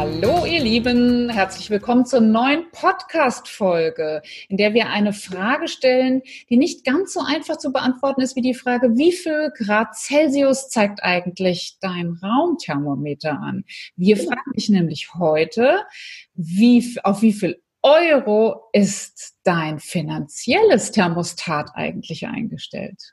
Hallo, ihr Lieben, herzlich willkommen zur neuen Podcast-Folge, in der wir eine Frage stellen, die nicht ganz so einfach zu beantworten ist wie die Frage, wie viel Grad Celsius zeigt eigentlich dein Raumthermometer an? Wir fragen dich nämlich heute, wie, auf wie viel Euro ist dein finanzielles Thermostat eigentlich eingestellt?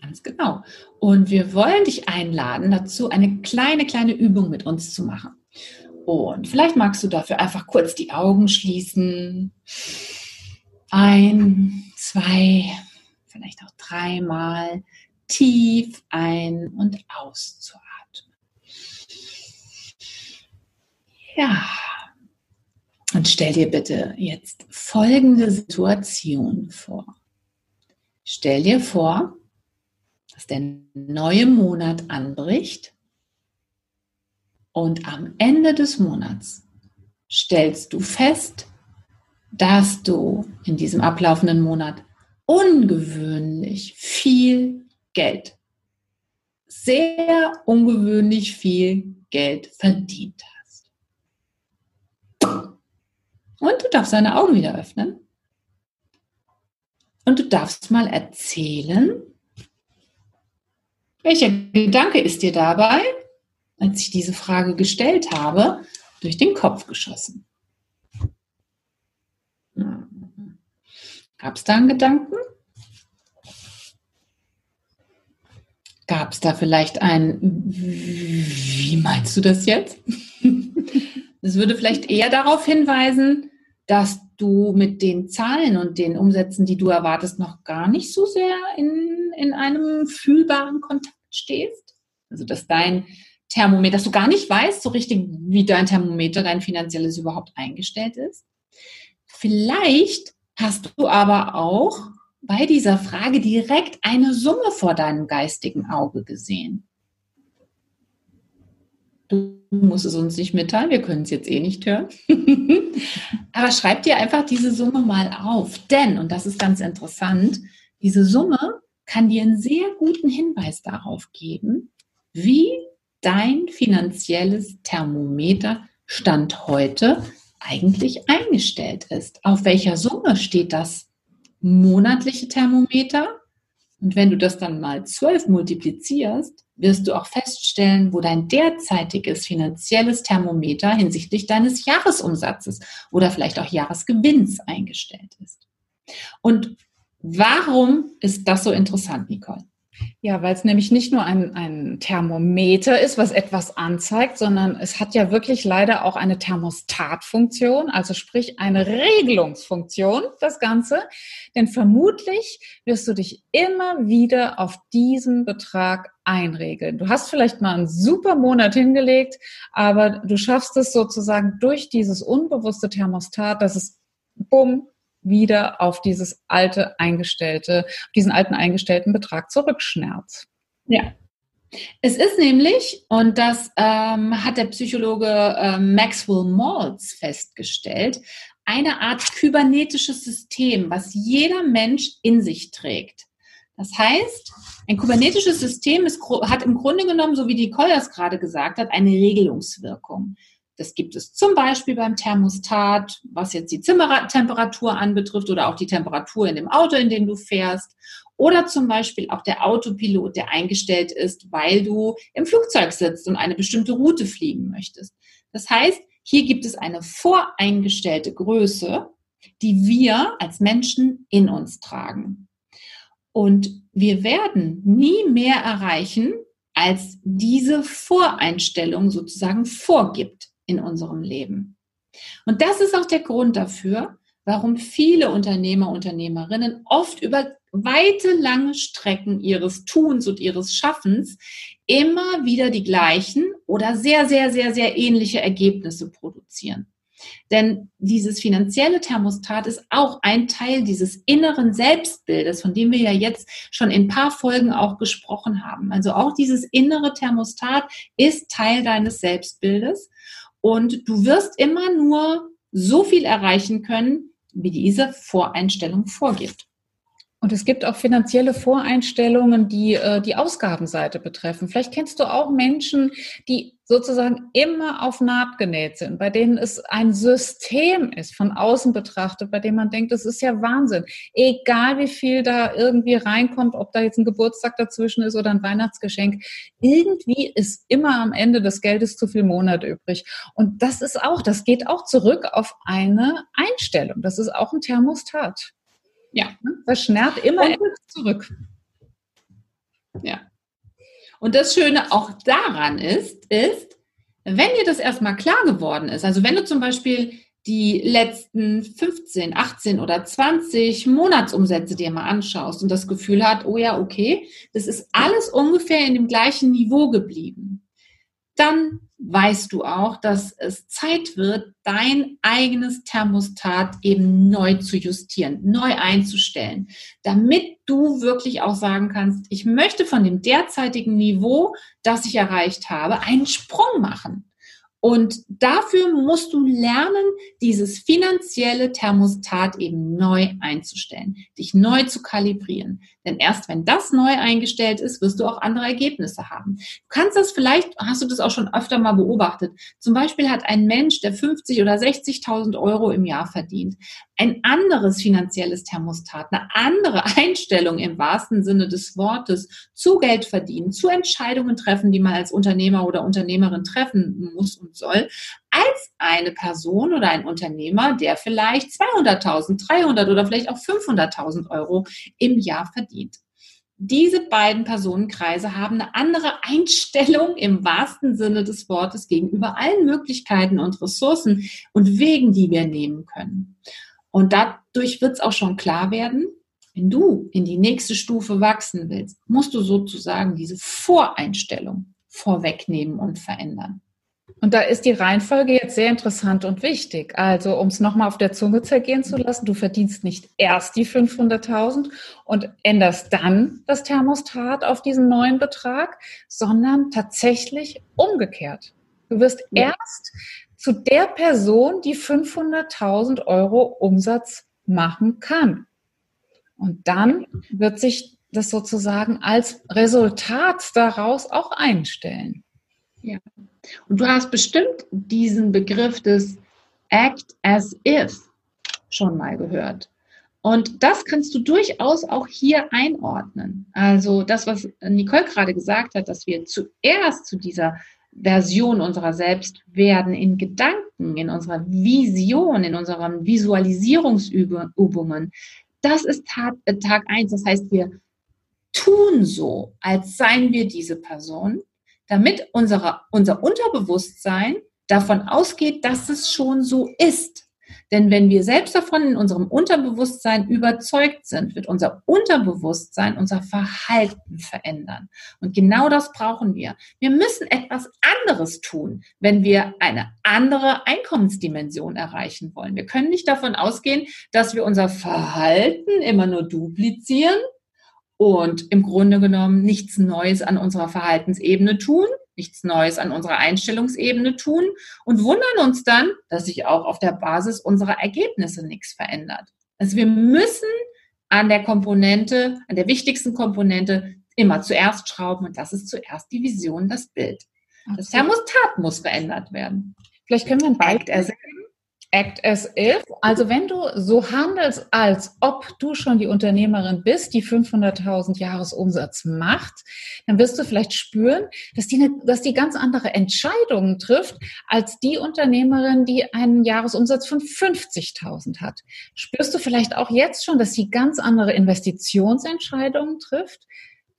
Ganz genau. Und wir wollen dich einladen, dazu eine kleine, kleine Übung mit uns zu machen. Und vielleicht magst du dafür einfach kurz die Augen schließen. Ein, zwei, vielleicht auch dreimal tief ein- und auszuatmen. Ja. Und stell dir bitte jetzt folgende Situation vor. Stell dir vor, dass der neue Monat anbricht und am Ende des Monats stellst du fest, dass du in diesem ablaufenden Monat ungewöhnlich viel Geld, sehr ungewöhnlich viel Geld verdient hast. Und du darfst deine Augen wieder öffnen. Und du darfst mal erzählen, welcher Gedanke ist dir dabei als ich diese Frage gestellt habe, durch den Kopf geschossen. Gab es da einen Gedanken? Gab es da vielleicht ein, wie meinst du das jetzt? Es würde vielleicht eher darauf hinweisen, dass du mit den Zahlen und den Umsätzen, die du erwartest, noch gar nicht so sehr in, in einem fühlbaren Kontakt stehst. Also dass dein Thermometer, dass du gar nicht weißt so richtig, wie dein Thermometer, dein finanzielles überhaupt eingestellt ist. Vielleicht hast du aber auch bei dieser Frage direkt eine Summe vor deinem geistigen Auge gesehen. Du musst es uns nicht mitteilen, wir können es jetzt eh nicht hören. aber schreib dir einfach diese Summe mal auf. Denn, und das ist ganz interessant, diese Summe kann dir einen sehr guten Hinweis darauf geben, wie dein finanzielles Thermometer Stand heute eigentlich eingestellt ist. Auf welcher Summe steht das monatliche Thermometer? Und wenn du das dann mal zwölf multiplizierst, wirst du auch feststellen, wo dein derzeitiges finanzielles Thermometer hinsichtlich deines Jahresumsatzes oder vielleicht auch Jahresgewinns eingestellt ist. Und warum ist das so interessant, Nicole? Ja, weil es nämlich nicht nur ein, ein Thermometer ist, was etwas anzeigt, sondern es hat ja wirklich leider auch eine Thermostatfunktion, also sprich eine Regelungsfunktion, das Ganze. Denn vermutlich wirst du dich immer wieder auf diesen Betrag einregeln. Du hast vielleicht mal einen super Monat hingelegt, aber du schaffst es sozusagen durch dieses unbewusste Thermostat, dass es bumm wieder auf dieses alte eingestellte, diesen alten eingestellten Betrag zurückschnärzt. Ja. Es ist nämlich, und das ähm, hat der Psychologe äh, Maxwell Maltz festgestellt, eine Art kybernetisches System, was jeder Mensch in sich trägt. Das heißt, ein kybernetisches System ist, hat im Grunde genommen, so wie die Colliers gerade gesagt hat, eine Regelungswirkung. Das gibt es zum Beispiel beim Thermostat, was jetzt die Zimmertemperatur anbetrifft oder auch die Temperatur in dem Auto, in dem du fährst. Oder zum Beispiel auch der Autopilot, der eingestellt ist, weil du im Flugzeug sitzt und eine bestimmte Route fliegen möchtest. Das heißt, hier gibt es eine voreingestellte Größe, die wir als Menschen in uns tragen. Und wir werden nie mehr erreichen, als diese Voreinstellung sozusagen vorgibt in unserem Leben. Und das ist auch der Grund dafür, warum viele Unternehmer, Unternehmerinnen oft über weite, lange Strecken ihres Tuns und ihres Schaffens immer wieder die gleichen oder sehr, sehr, sehr, sehr ähnliche Ergebnisse produzieren. Denn dieses finanzielle Thermostat ist auch ein Teil dieses inneren Selbstbildes, von dem wir ja jetzt schon in ein paar Folgen auch gesprochen haben. Also auch dieses innere Thermostat ist Teil deines Selbstbildes und du wirst immer nur so viel erreichen können, wie diese Voreinstellung vorgibt. Und es gibt auch finanzielle Voreinstellungen, die äh, die Ausgabenseite betreffen. Vielleicht kennst du auch Menschen, die sozusagen immer auf Naht genäht sind, bei denen es ein System ist, von außen betrachtet, bei dem man denkt, das ist ja Wahnsinn. Egal wie viel da irgendwie reinkommt, ob da jetzt ein Geburtstag dazwischen ist oder ein Weihnachtsgeschenk, irgendwie ist immer am Ende des Geldes zu viel Monat übrig. Und das ist auch, das geht auch zurück auf eine Einstellung. Das ist auch ein Thermostat. Ja. Das schnarrt immer und, zurück. Ja. Und das Schöne auch daran ist, ist, wenn dir das erstmal klar geworden ist, also wenn du zum Beispiel die letzten 15, 18 oder 20 Monatsumsätze dir mal anschaust und das Gefühl hat, oh ja, okay, das ist alles ungefähr in dem gleichen Niveau geblieben, dann weißt du auch, dass es Zeit wird, dein eigenes Thermostat eben neu zu justieren, neu einzustellen, damit du wirklich auch sagen kannst, ich möchte von dem derzeitigen Niveau, das ich erreicht habe, einen Sprung machen. Und dafür musst du lernen, dieses finanzielle Thermostat eben neu einzustellen, dich neu zu kalibrieren. Denn erst wenn das neu eingestellt ist, wirst du auch andere Ergebnisse haben. Du kannst das vielleicht, hast du das auch schon öfter mal beobachtet. Zum Beispiel hat ein Mensch, der 50 oder 60.000 Euro im Jahr verdient, ein anderes finanzielles Thermostat, eine andere Einstellung im wahrsten Sinne des Wortes zu Geld verdienen, zu Entscheidungen treffen, die man als Unternehmer oder Unternehmerin treffen muss und soll, als eine Person oder ein Unternehmer, der vielleicht 200.000, 300 oder vielleicht auch 500.000 Euro im Jahr verdient. Diese beiden Personenkreise haben eine andere Einstellung im wahrsten Sinne des Wortes gegenüber allen Möglichkeiten und Ressourcen und Wegen, die wir nehmen können. Und dadurch wird es auch schon klar werden, wenn du in die nächste Stufe wachsen willst, musst du sozusagen diese Voreinstellung vorwegnehmen und verändern. Und da ist die Reihenfolge jetzt sehr interessant und wichtig. Also, um es nochmal auf der Zunge zergehen zu lassen, du verdienst nicht erst die 500.000 und änderst dann das Thermostat auf diesen neuen Betrag, sondern tatsächlich umgekehrt. Du wirst ja. erst zu der Person, die 500.000 Euro Umsatz machen kann. Und dann wird sich das sozusagen als Resultat daraus auch einstellen. Ja. Und du hast bestimmt diesen Begriff des Act as if schon mal gehört. Und das kannst du durchaus auch hier einordnen. Also das, was Nicole gerade gesagt hat, dass wir zuerst zu dieser Version unserer selbst werden in Gedanken, in unserer Vision, in unseren Visualisierungsübungen. Das ist Tag, äh, Tag eins. Das heißt, wir tun so, als seien wir diese Person, damit unsere, unser Unterbewusstsein davon ausgeht, dass es schon so ist. Denn wenn wir selbst davon in unserem Unterbewusstsein überzeugt sind, wird unser Unterbewusstsein unser Verhalten verändern. Und genau das brauchen wir. Wir müssen etwas anderes tun, wenn wir eine andere Einkommensdimension erreichen wollen. Wir können nicht davon ausgehen, dass wir unser Verhalten immer nur duplizieren und im Grunde genommen nichts Neues an unserer Verhaltensebene tun, nichts Neues an unserer Einstellungsebene tun und wundern uns dann, dass sich auch auf der Basis unserer Ergebnisse nichts verändert. Also wir müssen an der Komponente, an der wichtigsten Komponente immer zuerst schrauben und das ist zuerst die Vision, das Bild. Das Thermostat muss verändert werden. Vielleicht können wir ein Beispiel Act as if. Also wenn du so handelst, als ob du schon die Unternehmerin bist, die 500.000 Jahresumsatz macht, dann wirst du vielleicht spüren, dass die, dass die ganz andere Entscheidungen trifft als die Unternehmerin, die einen Jahresumsatz von 50.000 hat. Spürst du vielleicht auch jetzt schon, dass sie ganz andere Investitionsentscheidungen trifft?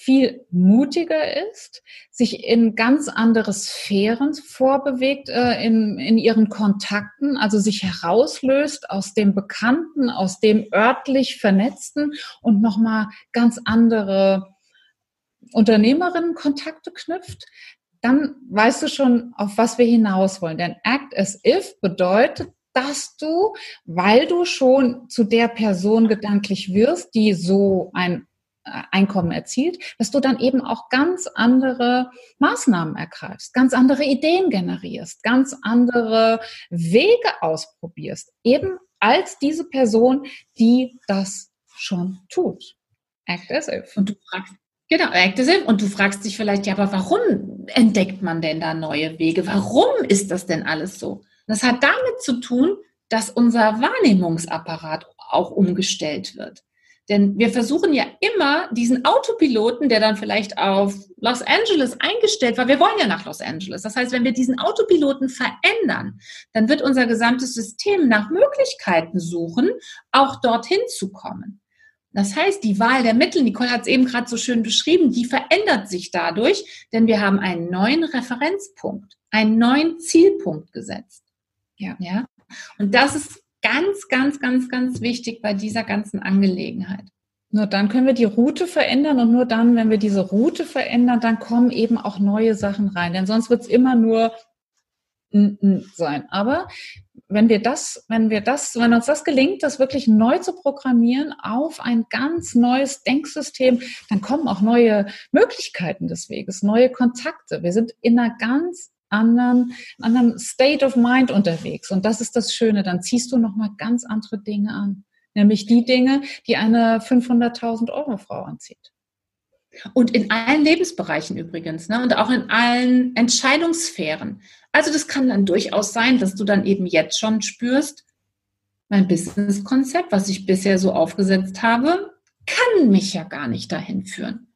Viel mutiger ist, sich in ganz andere Sphären vorbewegt äh, in, in ihren Kontakten, also sich herauslöst aus dem Bekannten, aus dem örtlich Vernetzten und nochmal ganz andere Unternehmerinnenkontakte knüpft, dann weißt du schon, auf was wir hinaus wollen. Denn Act as if bedeutet dass du, weil du schon zu der Person gedanklich wirst, die so ein Einkommen erzielt, dass du dann eben auch ganz andere Maßnahmen ergreifst, ganz andere Ideen generierst, ganz andere Wege ausprobierst, eben als diese Person, die das schon tut. Act as if. Und du fragst, genau, act as if. Und du fragst dich vielleicht, ja, aber warum entdeckt man denn da neue Wege? Warum ist das denn alles so? Das hat damit zu tun, dass unser Wahrnehmungsapparat auch umgestellt wird. Denn wir versuchen ja immer diesen Autopiloten, der dann vielleicht auf Los Angeles eingestellt war, wir wollen ja nach Los Angeles. Das heißt, wenn wir diesen Autopiloten verändern, dann wird unser gesamtes System nach Möglichkeiten suchen, auch dorthin zu kommen. Das heißt, die Wahl der Mittel, Nicole hat es eben gerade so schön beschrieben, die verändert sich dadurch, denn wir haben einen neuen Referenzpunkt, einen neuen Zielpunkt gesetzt. Ja. ja? Und das ist ganz, ganz, ganz, ganz wichtig bei dieser ganzen Angelegenheit. Nur dann können wir die Route verändern und nur dann, wenn wir diese Route verändern, dann kommen eben auch neue Sachen rein. Denn sonst wird es immer nur sein. Aber wenn wir das, wenn wir das, wenn uns das gelingt, das wirklich neu zu programmieren auf ein ganz neues Denksystem, dann kommen auch neue Möglichkeiten des Weges, neue Kontakte. Wir sind in einer ganz anderen, anderen State of Mind unterwegs. Und das ist das Schöne. Dann ziehst du nochmal ganz andere Dinge an. Nämlich die Dinge, die eine 500.000 Euro Frau anzieht. Und in allen Lebensbereichen übrigens, ne? Und auch in allen Entscheidungssphären. Also das kann dann durchaus sein, dass du dann eben jetzt schon spürst, mein Businesskonzept, was ich bisher so aufgesetzt habe, kann mich ja gar nicht dahin führen.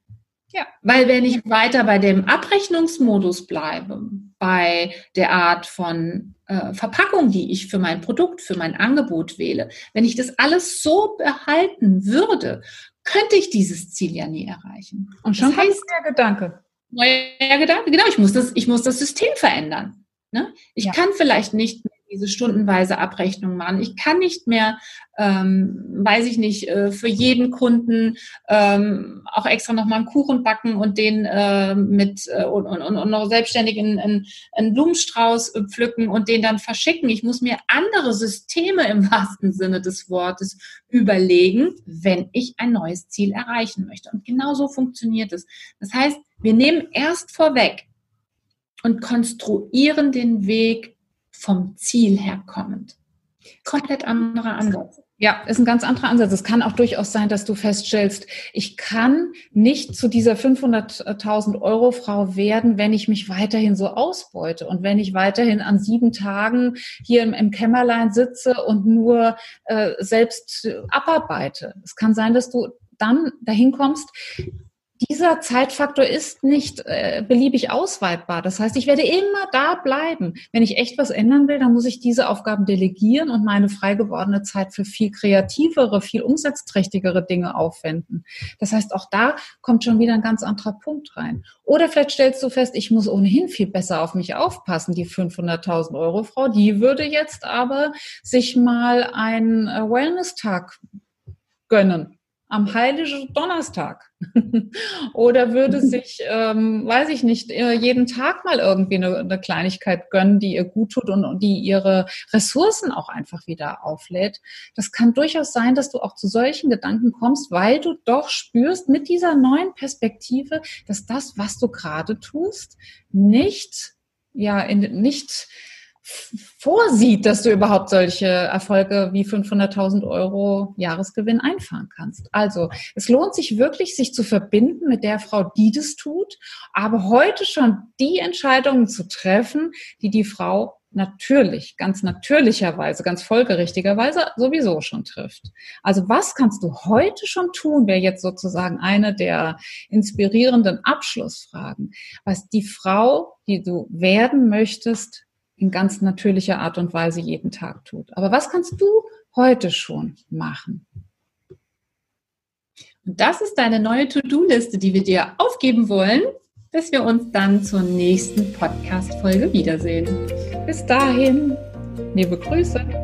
Ja, weil wenn ich weiter bei dem Abrechnungsmodus bleibe, bei der Art von äh, Verpackung, die ich für mein Produkt, für mein Angebot wähle, wenn ich das alles so behalten würde, könnte ich dieses Ziel ja nie erreichen. Und schon das heißt, der Gedanke. Neuer Gedanke, genau, ich muss das, ich muss das System verändern. Ne? Ich ja. kann vielleicht nicht diese stundenweise Abrechnung machen. Ich kann nicht mehr, ähm, weiß ich nicht, äh, für jeden Kunden ähm, auch extra nochmal einen Kuchen backen und den äh, mit äh, und, und, und noch selbstständig in, in, einen Blumenstrauß pflücken und den dann verschicken. Ich muss mir andere Systeme im wahrsten Sinne des Wortes überlegen, wenn ich ein neues Ziel erreichen möchte. Und genau so funktioniert es. Das heißt, wir nehmen erst vorweg und konstruieren den Weg vom Ziel her kommend. Komplett anderer Ansatz. Ja, ist ein ganz anderer Ansatz. Es kann auch durchaus sein, dass du feststellst, ich kann nicht zu dieser 500.000 Euro Frau werden, wenn ich mich weiterhin so ausbeute und wenn ich weiterhin an sieben Tagen hier im, im Kämmerlein sitze und nur äh, selbst abarbeite. Es kann sein, dass du dann dahin kommst, dieser Zeitfaktor ist nicht äh, beliebig ausweitbar. Das heißt, ich werde immer da bleiben. Wenn ich echt was ändern will, dann muss ich diese Aufgaben delegieren und meine frei gewordene Zeit für viel kreativere, viel umsatzträchtigere Dinge aufwenden. Das heißt, auch da kommt schon wieder ein ganz anderer Punkt rein. Oder vielleicht stellst du fest, ich muss ohnehin viel besser auf mich aufpassen. Die 500.000 Euro Frau, die würde jetzt aber sich mal einen äh, Wellness-Tag gönnen am Heiligen Donnerstag oder würde sich, ähm, weiß ich nicht, jeden Tag mal irgendwie eine, eine, Kleinigkeit gönnen, die ihr gut tut und, und die ihre Ressourcen auch einfach wieder auflädt. Das kann durchaus sein, dass du auch zu solchen Gedanken kommst, weil du doch spürst mit dieser neuen Perspektive, dass das, was du gerade tust, nicht, ja, in, nicht vorsieht, dass du überhaupt solche Erfolge wie 500.000 Euro Jahresgewinn einfahren kannst. Also es lohnt sich wirklich, sich zu verbinden mit der Frau, die das tut, aber heute schon die Entscheidungen zu treffen, die die Frau natürlich, ganz natürlicherweise, ganz folgerichtigerweise sowieso schon trifft. Also was kannst du heute schon tun, wäre jetzt sozusagen eine der inspirierenden Abschlussfragen, was die Frau, die du werden möchtest, in ganz natürlicher Art und Weise jeden Tag tut. Aber was kannst du heute schon machen? Und das ist deine neue To-Do-Liste, die wir dir aufgeben wollen, bis wir uns dann zur nächsten Podcast-Folge wiedersehen. Bis dahin, liebe Grüße.